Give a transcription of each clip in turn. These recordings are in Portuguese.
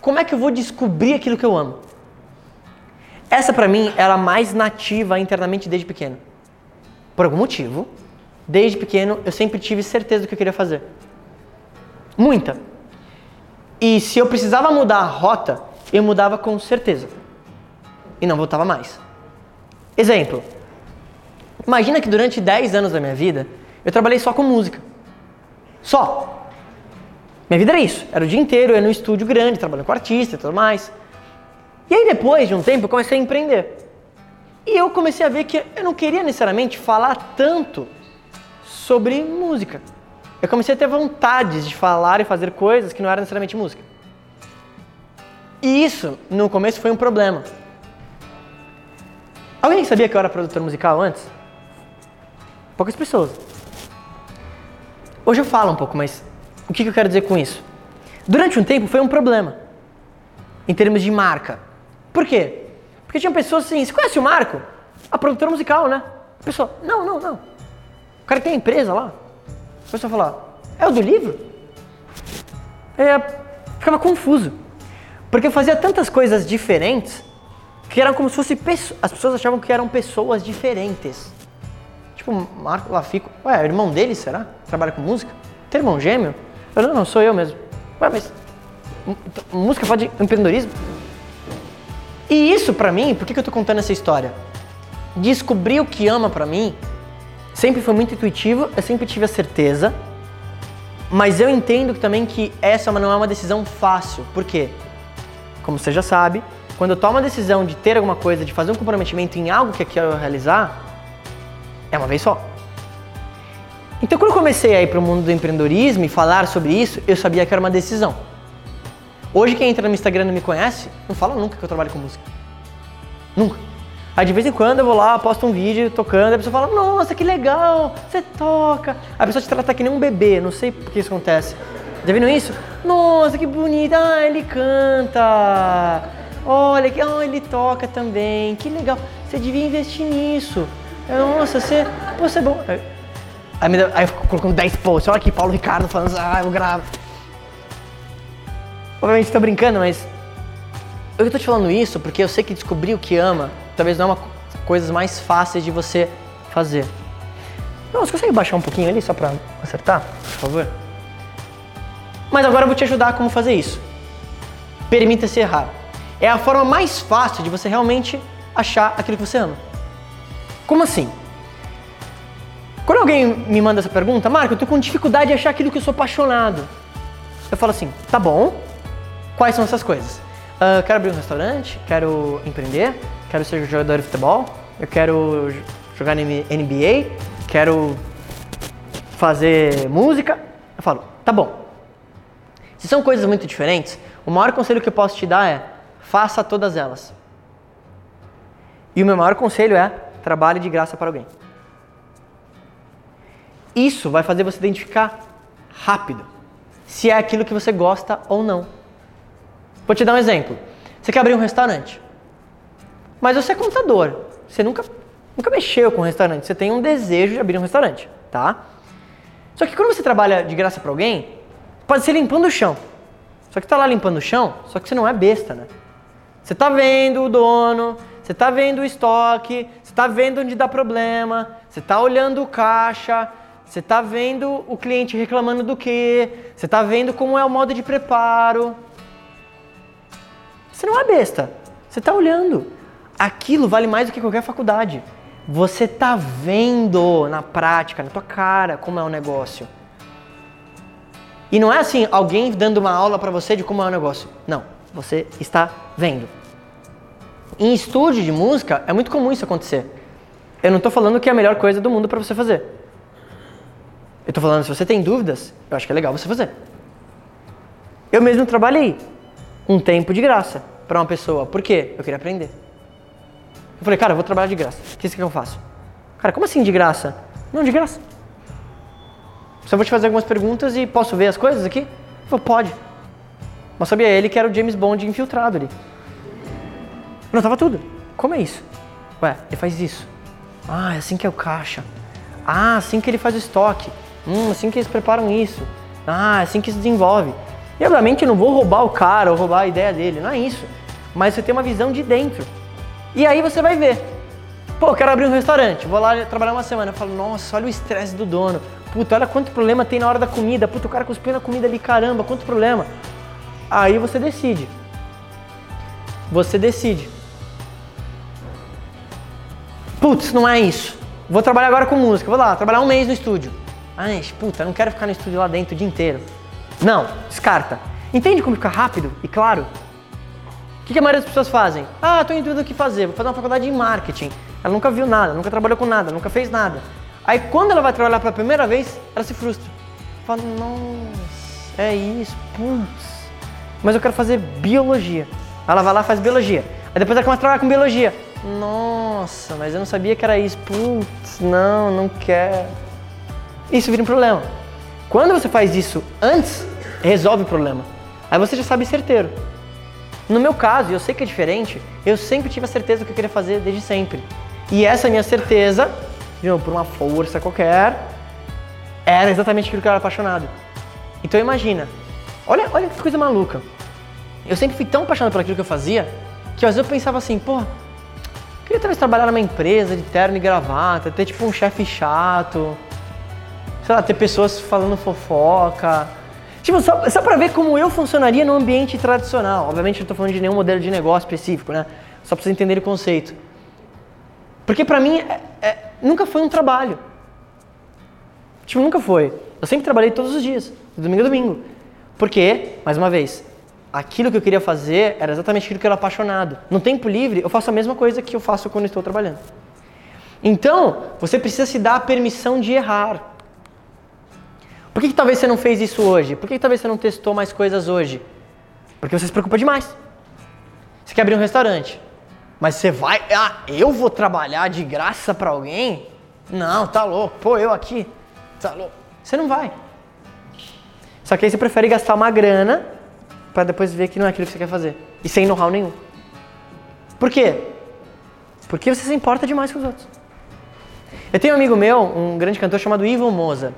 como é que eu vou descobrir aquilo que eu amo? Essa para mim era a mais nativa internamente desde pequeno. Por algum motivo, desde pequeno eu sempre tive certeza do que eu queria fazer. Muita. E se eu precisava mudar a rota, eu mudava com certeza. E não voltava mais. Exemplo. Imagina que durante 10 anos da minha vida, eu trabalhei só com música. Só. Minha vida era isso. Era o dia inteiro, eu ia no estúdio grande, trabalhando com artista e tudo mais. E aí depois de um tempo eu comecei a empreender. E eu comecei a ver que eu não queria necessariamente falar tanto sobre música. Eu comecei a ter vontades de falar e fazer coisas que não eram necessariamente música. E isso, no começo, foi um problema. Alguém sabia que eu era produtor musical antes? Poucas pessoas. Hoje eu falo um pouco, mas o que eu quero dizer com isso? Durante um tempo foi um problema, em termos de marca. Por quê? Porque tinha pessoas assim, você conhece o Marco? A produtora musical, né? A pessoa, não, não, não. O cara tem a empresa lá. A pessoa fala, é o do livro? É, ficava confuso. Porque eu fazia tantas coisas diferentes que eram como se fosse. As pessoas achavam que eram pessoas diferentes. Tipo, Marco Lafico. Ué, é irmão dele, será? Trabalha com música? Tem irmão gêmeo? Eu, não, não, sou eu mesmo. Ué, mas. Música pode. empreendedorismo? E isso pra mim, por que, que eu tô contando essa história? Descobrir o que ama pra mim sempre foi muito intuitivo, eu sempre tive a certeza, mas eu entendo também que essa não é uma decisão fácil. Por quê? Como você já sabe, quando eu tomo a decisão de ter alguma coisa, de fazer um comprometimento em algo que eu quero realizar, é uma vez só. Então, quando eu comecei a ir para o mundo do empreendedorismo e falar sobre isso, eu sabia que era uma decisão. Hoje quem entra no Instagram e não me conhece, não fala nunca que eu trabalho com música. Nunca. Aí de vez em quando eu vou lá, posto um vídeo tocando, a pessoa fala, nossa, que legal, você toca. A pessoa te trata que nem um bebê, não sei por que isso acontece. Já viram isso? Nossa, que bonito, ah, ele canta. Olha, que, oh, ele toca também, que legal. Você devia investir nisso. Nossa, você, você é bom. Aí, aí eu fico colocando 10 posts, olha aqui, Paulo Ricardo falando, ah, eu gravo. Obviamente estou brincando, mas eu estou te falando isso porque eu sei que descobrir o que ama talvez não é uma das coisas mais fáceis de você fazer. Não, você consegue baixar um pouquinho ali só para acertar, por favor? Mas agora eu vou te ajudar a como fazer isso. Permita-se errar. É a forma mais fácil de você realmente achar aquilo que você ama. Como assim? Quando alguém me manda essa pergunta, Marco, eu tô com dificuldade de achar aquilo que eu sou apaixonado. Eu falo assim, tá bom, Quais são essas coisas? Uh, quero abrir um restaurante, quero empreender, quero ser jogador de futebol, eu quero jogar na NBA, quero fazer música. Eu falo, tá bom. Se são coisas muito diferentes, o maior conselho que eu posso te dar é faça todas elas. E o meu maior conselho é trabalhe de graça para alguém. Isso vai fazer você identificar rápido se é aquilo que você gosta ou não. Vou te dar um exemplo. Você quer abrir um restaurante, mas você é contador. Você nunca, nunca mexeu com um restaurante. Você tem um desejo de abrir um restaurante, tá? Só que quando você trabalha de graça para alguém, pode ser limpando o chão. Só que tá lá limpando o chão, só que você não é besta, né? Você tá vendo o dono, você tá vendo o estoque, você tá vendo onde dá problema, você tá olhando o caixa, você tá vendo o cliente reclamando do quê, você tá vendo como é o modo de preparo. Você não é besta. Você está olhando. Aquilo vale mais do que qualquer faculdade. Você está vendo na prática, na tua cara, como é o negócio. E não é assim, alguém dando uma aula para você de como é o negócio. Não, você está vendo. Em estúdio de música é muito comum isso acontecer. Eu não estou falando que é a melhor coisa do mundo para você fazer. Eu estou falando, se você tem dúvidas, eu acho que é legal você fazer. Eu mesmo trabalhei um tempo de graça para uma pessoa. Por quê? Eu queria aprender. Eu falei, cara, eu vou trabalhar de graça. O que quer que eu faço? Cara, como assim de graça? Não, de graça. Só vou te fazer algumas perguntas e posso ver as coisas aqui? Ele pode. Mas sabia ele que era o James Bond infiltrado ali. Não, tava tudo. Como é isso? Ué, ele faz isso. Ah, é assim que é o caixa. Ah, assim que ele faz o estoque. Hum, assim que eles preparam isso. Ah, assim que se desenvolve. E obviamente eu não vou roubar o cara ou roubar a ideia dele, não é isso. Mas você tem uma visão de dentro. E aí você vai ver. Pô, quero abrir um restaurante, vou lá trabalhar uma semana. Eu falo, nossa, olha o estresse do dono. Puta, olha quanto problema tem na hora da comida. Puta, o cara cuspiu na comida ali, caramba, quanto problema. Aí você decide. Você decide. Putz, não é isso. Vou trabalhar agora com música. Vou lá, trabalhar um mês no estúdio. Ai, puta, não quero ficar no estúdio lá dentro o dia inteiro. Não, descarta. Entende como fica rápido e claro? O que, que a maioria das pessoas fazem? Ah, tô em dúvida o que fazer, vou fazer uma faculdade de marketing. Ela nunca viu nada, nunca trabalhou com nada, nunca fez nada. Aí quando ela vai trabalhar pela primeira vez, ela se frustra. Fala, nossa, é isso, putz. Mas eu quero fazer biologia. Ela vai lá faz biologia. Aí depois ela começa a trabalhar com biologia. Nossa, mas eu não sabia que era isso. Putz, não, não quero. Isso vira um problema. Quando você faz isso antes, resolve o problema. Aí você já sabe certeiro. No meu caso, eu sei que é diferente, eu sempre tive a certeza do que eu queria fazer desde sempre. E essa minha certeza, novo, por uma força qualquer, era exatamente aquilo que eu era apaixonado. Então imagina, olha, olha que coisa maluca. Eu sempre fui tão apaixonado por aquilo que eu fazia, que às vezes eu pensava assim, pô, queria talvez trabalhar numa empresa de terno e gravata, ter tipo um chefe chato, sei lá, ter pessoas falando fofoca. Tipo, só, só pra ver como eu funcionaria no ambiente tradicional. Obviamente não tô falando de nenhum modelo de negócio específico, né? Só pra vocês entenderem o conceito. Porque pra mim é, é, nunca foi um trabalho. Tipo, nunca foi. Eu sempre trabalhei todos os dias, de domingo a domingo. Porque, mais uma vez, aquilo que eu queria fazer era exatamente aquilo que eu era apaixonado. No tempo livre, eu faço a mesma coisa que eu faço quando estou trabalhando. Então, você precisa se dar a permissão de errar. Por que, que talvez você não fez isso hoje? Por que, que talvez você não testou mais coisas hoje? Porque você se preocupa demais. Você quer abrir um restaurante, mas você vai, ah, eu vou trabalhar de graça para alguém? Não, tá louco. Pô, eu aqui, tá louco. Você não vai. Só que aí você prefere gastar uma grana para depois ver que não é aquilo que você quer fazer e sem know-how nenhum. Por quê? Porque você se importa demais com os outros. Eu tenho um amigo meu, um grande cantor chamado Ivo Moza.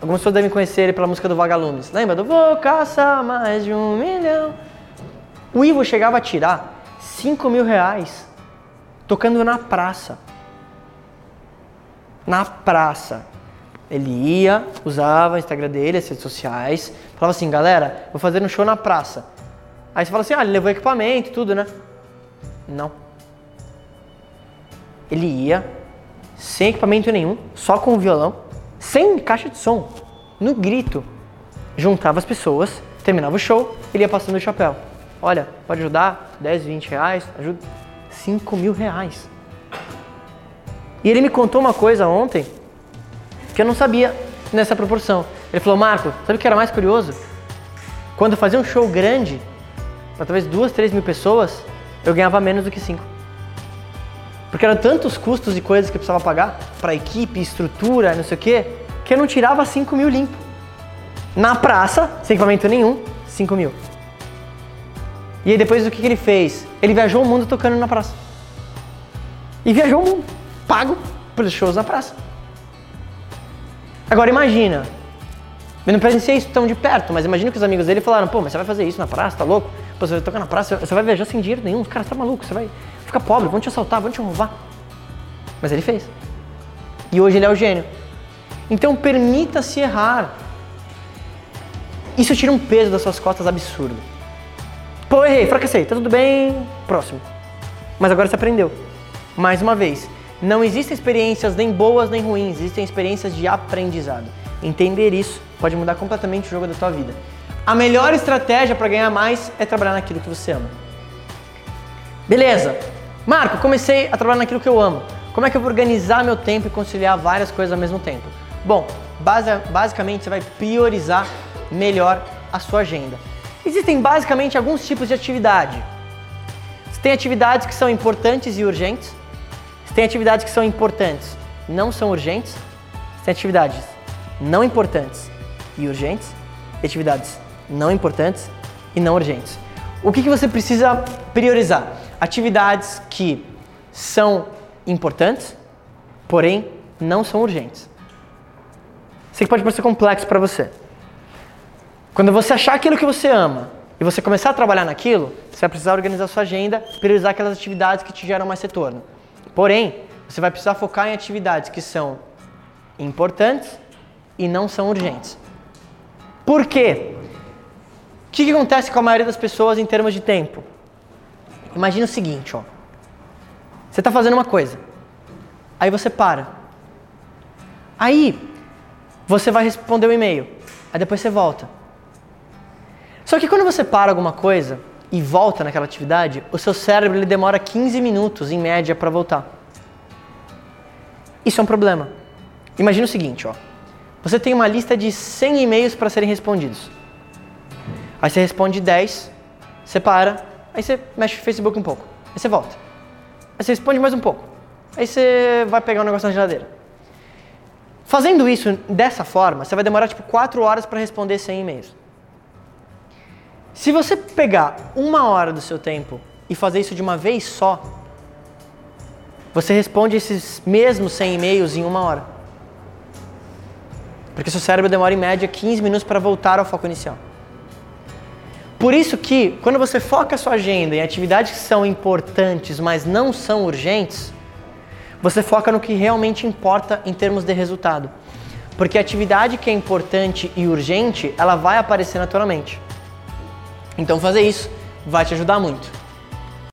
Algumas pessoas devem conhecer ele pela música do Vagalumes. Lembra do Vou caçar mais de um milhão? O Ivo chegava a tirar 5 mil reais tocando na praça. Na praça. Ele ia, usava o Instagram dele, as redes sociais, falava assim, galera, vou fazer um show na praça. Aí você fala assim, ah, ele levou equipamento, tudo, né? Não. Ele ia, sem equipamento nenhum, só com o violão, sem caixa de som, no grito. Juntava as pessoas, terminava o show, ele ia passando o chapéu. Olha, pode ajudar? 10, 20 reais, ajuda. 5 mil reais. E ele me contou uma coisa ontem que eu não sabia nessa proporção. Ele falou, Marco, sabe o que era mais curioso? Quando eu fazia um show grande, para talvez duas, três mil pessoas, eu ganhava menos do que cinco. Porque eram tantos custos e coisas que eu precisava pagar para equipe, estrutura, não sei o quê, que eu não tirava 5 mil limpo. Na praça, sem equipamento nenhum, 5 mil. E aí depois o que, que ele fez? Ele viajou o mundo tocando na praça. E viajou o mundo, pago pelos shows na praça. Agora imagina, eu não presenciei isso tão de perto, mas imagina que os amigos dele falaram, pô, mas você vai fazer isso na praça, tá louco? Pô, você vai tocar na praça, você vai viajar sem dinheiro nenhum, cara, você tá maluco, você vai ficar pobre, vão te assaltar, vão te roubar. Mas ele fez. E hoje ele é o gênio. Então permita-se errar. Isso tira um peso das suas costas absurdo. Pô, errei, fracassei, tá tudo bem, próximo. Mas agora você aprendeu. Mais uma vez, não existem experiências nem boas nem ruins, existem experiências de aprendizado. Entender isso pode mudar completamente o jogo da tua vida. A melhor estratégia para ganhar mais é trabalhar naquilo que você ama. Beleza. Marco, comecei a trabalhar naquilo que eu amo. Como é que eu vou organizar meu tempo e conciliar várias coisas ao mesmo tempo? Bom, base, basicamente você vai priorizar melhor a sua agenda. Existem basicamente alguns tipos de atividade. Você tem atividades que são importantes e urgentes. Você tem atividades que são importantes, não são urgentes. Você tem atividades não importantes e urgentes. E atividades não importantes e não urgentes. O que, que você precisa priorizar? Atividades que são importantes, porém não são urgentes. Sei que pode parecer complexo para você. Quando você achar aquilo que você ama e você começar a trabalhar naquilo, você vai precisar organizar sua agenda, priorizar aquelas atividades que te geram mais retorno. Porém, você vai precisar focar em atividades que são importantes e não são urgentes. Por quê? O que, que acontece com a maioria das pessoas em termos de tempo? Imagina o seguinte, ó. Você está fazendo uma coisa, aí você para. Aí você vai responder o um e-mail, aí depois você volta. Só que quando você para alguma coisa e volta naquela atividade, o seu cérebro ele demora 15 minutos em média para voltar. Isso é um problema. Imagina o seguinte, ó. Você tem uma lista de 100 e-mails para serem respondidos. Aí você responde 10, você para, aí você mexe no Facebook um pouco, aí você volta. Aí você responde mais um pouco. Aí você vai pegar um negócio na geladeira. Fazendo isso dessa forma, você vai demorar tipo 4 horas para responder 100 e-mails. Se você pegar uma hora do seu tempo e fazer isso de uma vez só, você responde esses mesmos 100 e-mails em uma hora. Porque seu cérebro demora em média 15 minutos para voltar ao foco inicial. Por isso que, quando você foca a sua agenda em atividades que são importantes, mas não são urgentes, você foca no que realmente importa em termos de resultado. Porque a atividade que é importante e urgente, ela vai aparecer naturalmente. Então fazer isso vai te ajudar muito.